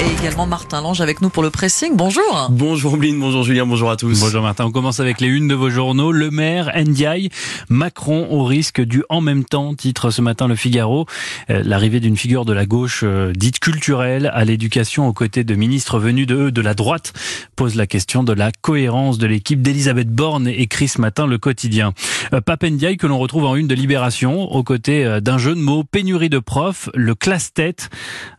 Et également Martin Lange avec nous pour le pressing. Bonjour. Bonjour Bline, bonjour Julien, bonjour à tous. Bonjour Martin, on commence avec les unes de vos journaux. Le maire, Ndiaye, Macron au risque du en même temps, titre ce matin le Figaro. Euh, l'arrivée d'une figure de la gauche euh, dite culturelle à l'éducation aux côtés de ministres venus de, de la droite pose la question de la cohérence de l'équipe d'Elisabeth Borne, écrit ce matin le quotidien. Euh, Pape Ndiaye que l'on retrouve en une de Libération aux côtés d'un jeu de mots, pénurie de profs, le classe-tête.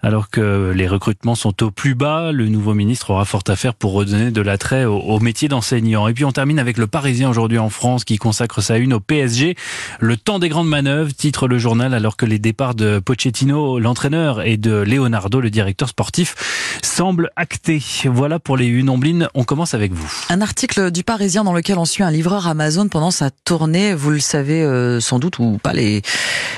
Alors que les recrutements sont au plus bas, le nouveau ministre aura fort à faire pour redonner de l'attrait au, métier d'enseignant. Et puis on termine avec le Parisien aujourd'hui en France qui consacre sa une au PSG. Le temps des grandes manœuvres, titre le journal, alors que les départs de Pochettino, l'entraîneur, et de Leonardo, le directeur sportif, semblent actés. Voilà pour les une. Ombline, on commence avec vous. Un article du Parisien dans lequel on suit un livreur Amazon pendant sa tournée. Vous le savez euh, sans doute ou pas, les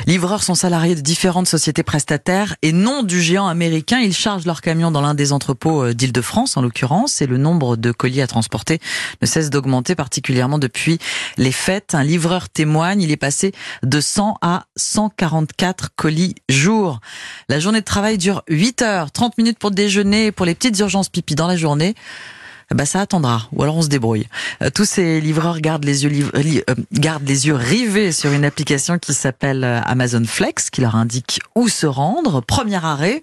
livreurs sont salariés de différentes sociétés prestataires et non du géant américain. Ils chargent leurs camions dans l'un des entrepôts euh, d'Île-de-France, en l'occurrence, et le nombre de colis à transporter ne cesse d'augmenter, particulièrement depuis les fêtes. Un livreur témoigne, il est passé de 100 à 144 colis jour. La journée de travail dure 8 heures, 30 minutes pour déjeuner, pour les petites urgences pipi dans la journée bah ça attendra, ou alors on se débrouille. Euh, tous ces livreurs gardent les yeux euh, gardent les yeux rivés sur une application qui s'appelle euh, Amazon Flex, qui leur indique où se rendre. Premier arrêt.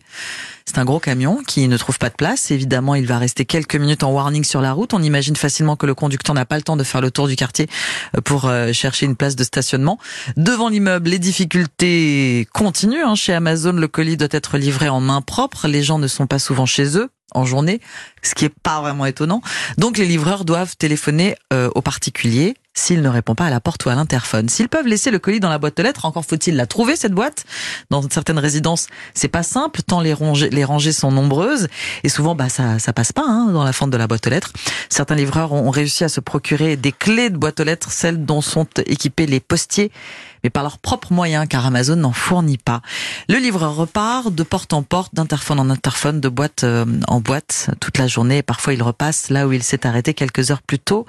C'est un gros camion qui ne trouve pas de place. Évidemment, il va rester quelques minutes en warning sur la route. On imagine facilement que le conducteur n'a pas le temps de faire le tour du quartier pour chercher une place de stationnement. Devant l'immeuble, les difficultés continuent. Hein. Chez Amazon, le colis doit être livré en main propre. Les gens ne sont pas souvent chez eux en journée, ce qui est pas vraiment étonnant. Donc les livreurs doivent téléphoner euh, aux particuliers s'il ne répond pas à la porte ou à l'interphone. S'ils peuvent laisser le colis dans la boîte aux lettres, encore faut-il la trouver cette boîte. Dans certaines résidences, c'est pas simple tant les rangées, les rangées sont nombreuses et souvent bah ça ça passe pas hein, dans la fente de la boîte aux lettres. Certains livreurs ont réussi à se procurer des clés de boîte aux lettres, celles dont sont équipés les postiers mais par leurs propres moyens, car Amazon n'en fournit pas. Le livreur repart de porte en porte, d'interphone en interphone, de boîte euh, en boîte toute la journée. parfois, il repasse là où il s'est arrêté quelques heures plus tôt.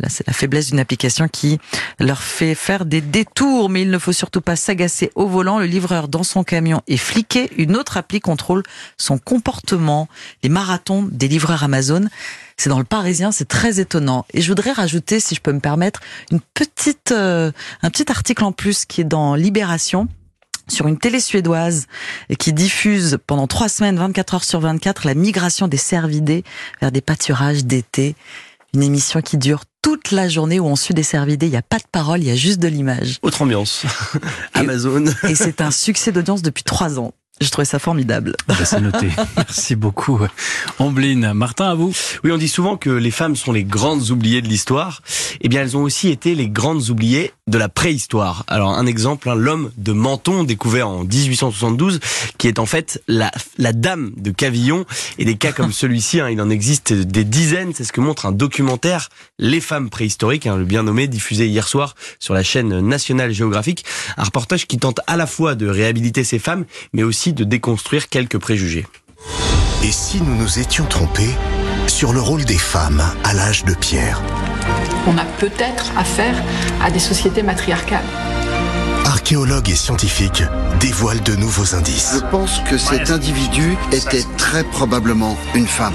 Là, c'est la faiblesse d'une application qui leur fait faire des détours, mais il ne faut surtout pas s'agacer au volant. Le livreur dans son camion est fliqué. Une autre appli contrôle son comportement. Les marathons des livreurs Amazon, c'est dans le Parisien, c'est très étonnant. Et je voudrais rajouter, si je peux me permettre, une petite, euh, un petit article en plus qui est dans Libération sur une télé suédoise qui diffuse pendant trois semaines, 24 heures sur 24, la migration des cervidés vers des pâturages d'été. Une émission qui dure toute la journée où on suit des cervidés. Il n'y a pas de parole, il y a juste de l'image. Autre ambiance. Amazon. Et c'est un succès d'audience depuis trois ans. Je trouvais ça formidable. C'est noté. Merci beaucoup. Ambline, Martin, à vous. Oui, on dit souvent que les femmes sont les grandes oubliées de l'histoire. Eh bien, elles ont aussi été les grandes oubliées de la préhistoire. Alors, un exemple, hein, l'homme de Menton, découvert en 1872, qui est en fait la, la dame de Cavillon. Et des cas comme celui-ci, hein, il en existe des dizaines. C'est ce que montre un documentaire, Les femmes préhistoriques, hein, le bien nommé, diffusé hier soir sur la chaîne nationale géographique. Un reportage qui tente à la fois de réhabiliter ces femmes, mais aussi de déconstruire quelques préjugés. Et si nous nous étions trompés sur le rôle des femmes à l'âge de pierre? On a peut-être affaire à des sociétés matriarcales. Archéologues et scientifiques dévoilent de nouveaux indices. Je pense que cet individu était très probablement une femme.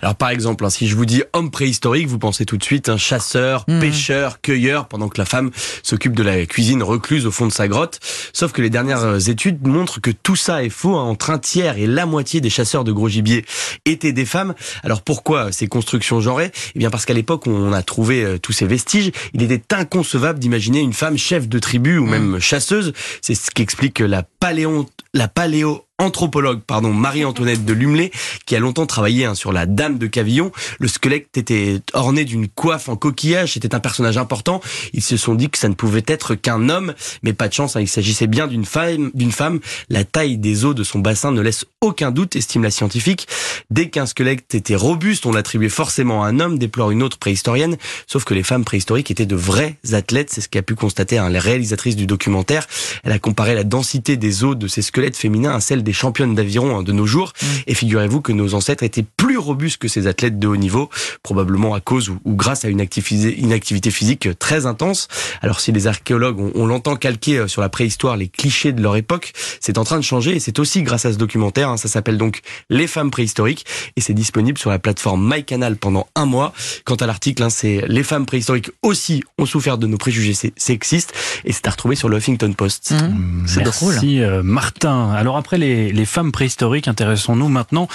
Alors par exemple, hein, si je vous dis homme préhistorique, vous pensez tout de suite un chasseur, mhm. pêcheur, cueilleur, pendant que la femme s'occupe de la cuisine recluse au fond de sa grotte. Sauf que les dernières euh, études montrent que tout ça est faux. Hein. Entre un tiers et la moitié des chasseurs de gros gibier étaient des femmes. Alors pourquoi ces constructions genrées? Eh bien parce qu'à l'époque où on a trouvé euh, tous ces vestiges, il était inconcevable d'imaginer une femme chef de tribu ou mhm. même chasseuse. C'est ce qu'explique la paléo, la paléo anthropologue, pardon, Marie-Antoinette de Lumelay, qui a longtemps travaillé hein, sur la Dame de Cavillon. Le squelette était orné d'une coiffe en coquillage, c'était un personnage important. Ils se sont dit que ça ne pouvait être qu'un homme, mais pas de chance, hein, il s'agissait bien d'une femme, d'une femme. La taille des os de son bassin ne laisse aucun doute, estime la scientifique. Dès qu'un squelette était robuste, on l'attribuait forcément à un homme, déplore une autre préhistorienne, sauf que les femmes préhistoriques étaient de vrais athlètes, c'est ce qu'a pu constater hein, la réalisatrice du documentaire. Elle a comparé la densité des os de ces squelettes féminins à celle des championnes d'aviron hein, de nos jours. Mm. Et figurez-vous que nos ancêtres étaient plus robustes que ces athlètes de haut niveau, probablement à cause ou, grâce à une activité, une activité physique très intense. Alors si les archéologues, on, on l'entend calquer euh, sur la préhistoire les clichés de leur époque, c'est en train de changer et c'est aussi grâce à ce documentaire. Hein. ça s'appelle donc Les femmes préhistoriques et c'est disponible sur la plateforme MyCanal pendant un mois. Quant à l'article, hein, c'est Les femmes préhistoriques aussi ont souffert de nos préjugés sexistes et c'est à retrouver sur le Huffington Post. Mmh. C'est Merci euh, Martin. Alors après les, les femmes préhistoriques, intéressons-nous maintenant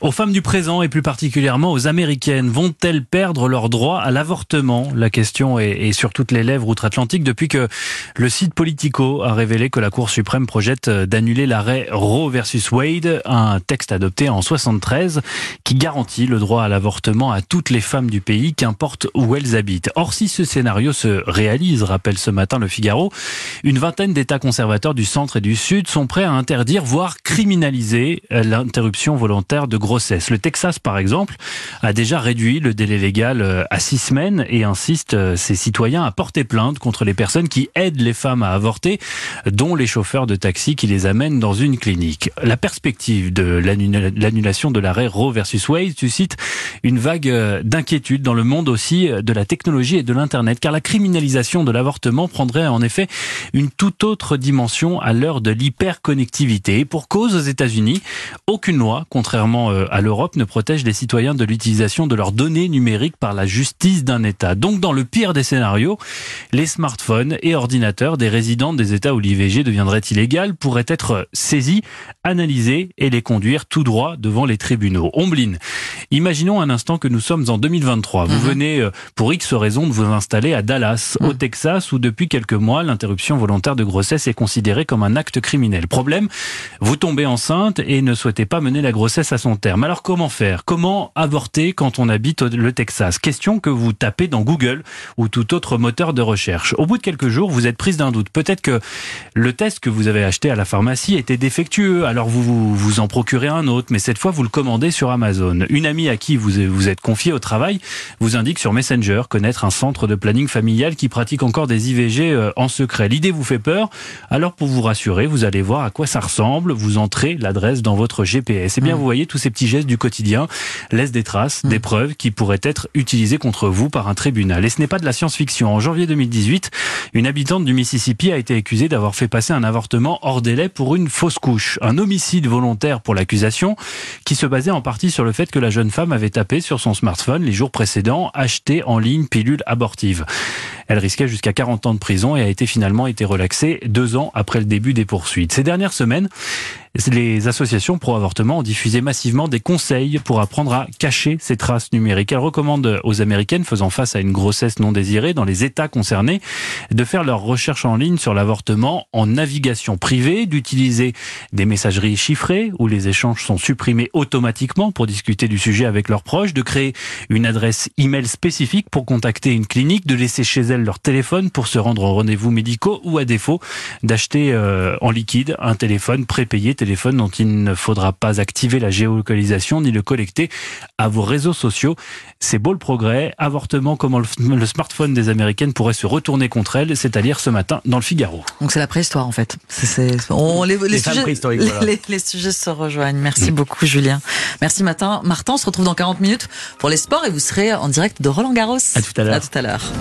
aux femmes du présent et plus particulièrement aux américaines. Vont-elles perdre leur droit à l'avortement? La question est, est, sur toutes les lèvres outre-Atlantique depuis que le site Politico a révélé que la Cour suprême projette d'annuler l'arrêt Roe versus Wade, un texte adopté en 73 qui garantit le droit à l'avortement à toutes les femmes du pays, qu'importe où elles habitent. Or, si ce scénario se réalise, rappelle ce matin le Figaro, une vingtaine d'États conservateurs du centre et du sud sont prêts à interdire, voire criminaliser l'interruption volontaire de grossesse. Le Texas, par exemple, a déjà réduit le délai légal euh, à six semaines et insiste euh, ses citoyens à porter plainte contre les personnes qui aident les femmes à avorter, dont les chauffeurs de taxi qui les amènent dans une clinique. La perspective de l'annulation de l'arrêt Roe versus Wade suscite une vague euh, d'inquiétude dans le monde aussi de la technologie et de l'Internet, car la criminalisation de l'avortement prendrait en effet une toute autre dimension à l'heure de l'hyperconnectivité. pour aux États-Unis, aucune loi, contrairement euh, à l'Europe, ne protège les citoyens de l'utilisation de leurs données numériques par la justice d'un État. Donc, dans le pire des scénarios, les smartphones et ordinateurs des résidents des États où l'IVG deviendrait illégal pourraient être saisis, analysés et les conduire tout droit devant les tribunaux. Ombline, imaginons un instant que nous sommes en 2023. Vous mhm. venez, euh, pour X raisons, de vous installer à Dallas, au mhm. Texas, où depuis quelques mois, l'interruption volontaire de grossesse est considérée comme un acte criminel. Problème, vous tombez enceinte et ne souhaitez pas mener la grossesse à son terme. Alors comment faire? Comment avorter quand on habite le Texas? Question que vous tapez dans Google ou tout autre moteur de recherche. Au bout de quelques jours, vous êtes prise d'un doute. Peut-être que le test que vous avez acheté à la pharmacie était défectueux, alors vous, vous, en procurez un autre, mais cette fois vous le commandez sur Amazon. Une amie à qui vous vous êtes confié au travail vous indique sur Messenger connaître un centre de planning familial qui pratique encore des IVG euh, en secret. L'idée vous fait peur, alors pour vous rassurer, vous allez voir à quoi ça ressemble, entrez l'adresse dans votre GPS. Et eh bien, mmh. vous voyez tous ces petits gestes du quotidien laissent des traces, mmh. des preuves qui pourraient être utilisées contre vous par un tribunal. Et ce n'est pas de la science-fiction. En janvier 2018, une habitante du Mississippi a été accusée d'avoir fait passer un avortement hors délai pour une fausse couche. Un homicide volontaire pour l'accusation qui se basait en partie sur le fait que la jeune femme avait tapé sur son smartphone les jours précédents acheter en ligne pilule abortive. Elle risquait jusqu'à 40 ans de prison et a été finalement été relaxée deux ans après le début des poursuites. Ces dernières semaines, les associations pro-avortement ont diffusé massivement des conseils pour apprendre à cacher ces traces numériques. Elles recommandent aux Américaines faisant face à une grossesse non désirée dans les États concernés de faire leurs recherches en ligne sur l'avortement en navigation privée, d'utiliser des messageries chiffrées où les échanges sont supprimés automatiquement pour discuter du sujet avec leurs proches, de créer une adresse email spécifique pour contacter une clinique, de laisser chez elles leur téléphone pour se rendre aux rendez-vous médicaux ou à défaut d'acheter euh, en liquide un téléphone prépayé téléphone dont il ne faudra pas activer la géolocalisation ni le collecter à vos réseaux sociaux. C'est beau le progrès. Avortement, comment le, smartphone des Américaines pourrait se retourner contre elles, c'est à dire ce matin dans le Figaro. Donc c'est la préhistoire en fait. on, les, les, sujets, les, sujets se rejoignent. Merci mm. beaucoup Julien. Merci matin. Martin, on se retrouve dans 40 minutes pour les sports et vous serez en direct de Roland Garros. À tout à l'heure. À tout à l'heure.